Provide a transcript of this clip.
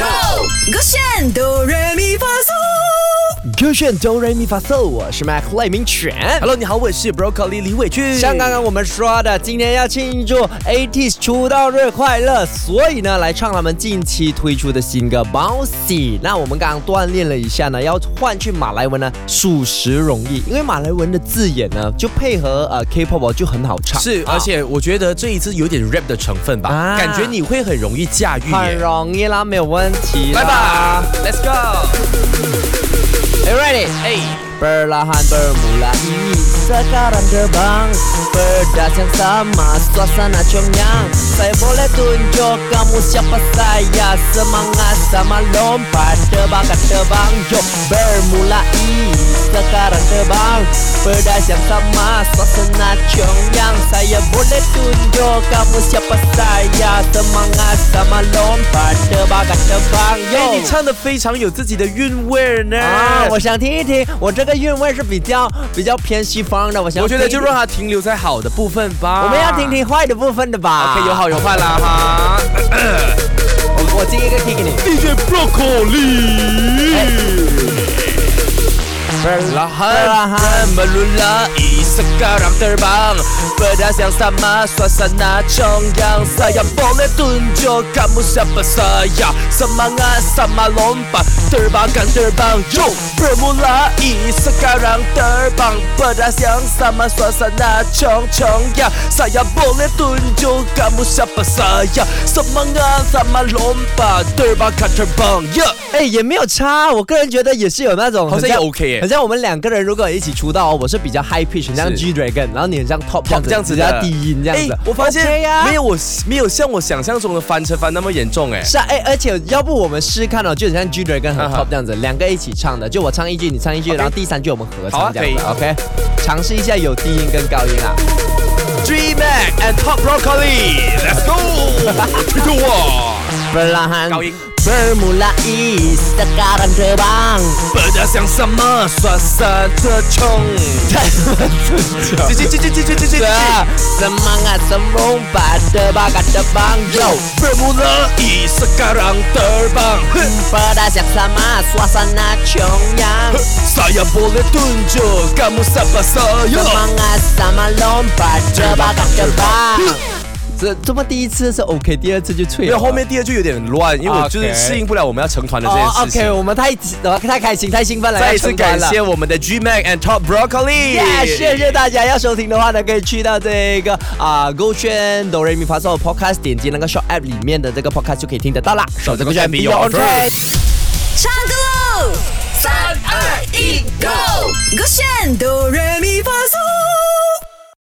Go! ごしゃんド歌选哆瑞咪发嗦，我是 Mac 赖明全。Hello，你好，我是 Broccoli 李伟俊。像刚刚我们说的，今天要庆祝 ATEEZ 出道日快乐，所以呢，来唱他们近期推出的新歌 Bouncy。那我们刚刚锻炼了一下呢，要换去马来文呢，属实容易，因为马来文的字眼呢，就配合呃 K-pop 就很好唱，是，啊而且我觉得这一次有点 rap 的成分吧，啊感觉你会很容易驾驭很。容易啦，没有问题啦。来吧，Let's go。Perlahan bermulai Sekarang terbang. Pedas yang sama. Suasana congyang Saya boleh tunjuk kamu siapa saya. Semangat sama lompat. Terbangkan terbang. Yo bermulai Sekarang terbang Pedas yang sama Suasana congyang Saya boleh tunjuk kamu siapa saya Semangat sama lompat Terbangkan terbang Yo 哎，你唱的非常有自己的韵味呢。啊，我想听一听，我这个韵味是比较比较偏西方的，我想我觉得就让它停留在好的部分吧。我们要听听坏的部分的吧。OK，有好有坏啦哈。我我第一个 key 给你。DJ Broccoli。Perlahan melulai sekarang terbang Pedas yang sama suasana congyang Saya boleh tunjuk kamu siapa saya Semangat sama lompat terbangkan terbang Yo bermulai sekarang terbang Pedas yang sama suasana cong congyang Saya boleh tunjuk kamu siapa saya Semangat sama lompat terbangkan terbang Yeah 哎，也没有差，我个人觉得也是有那种，好像也很 OK 耶很 像我们两个人如果一起出道哦，我是比较 high pitch，很像 G Dragon，然后你很像 top 这样子，这样子比较低音这样子哎。我发现没有我没有像我想象中的翻车翻那么严重哎。是啊，哎，而且要不我们试看哦，就很像 G Dragon 和 Top 这样子，两个一起唱的，就我唱一句，你唱一句然后第三句我们合唱这样子，OK？尝试一下有低音跟高音啊。Dream Mac and Top Broccoli，Let's go，推动我。perlahan Kau ing- Bermulai sekarang terbang Pedas yang sama suasa tercung Semangat sembung pada bakat terbang Yo. Bermulai sekarang terbang. Hmm, pedas yang sama suasana cung yang. Saya boleh tunjuk kamu siapa saya. Semangat sama lompat terbang. terbang. 这这么第一次是 OK，第二次就脆了。因为后面第二句有点乱，因为我就是适应不了我们要成团的这件哦事情。，OK，我们太呃太开心太兴奋了，再一次感谢我们的 G Mac and Top Broccoli，耶谢谢大家！要收听的话呢，可以去到这个啊勾圈哆瑞咪发嗦 Podcast，点击那个 Shop App 里面的这个 Podcast 就可以听得到啦。守着勾圈 Your Own Train。唱歌，Go！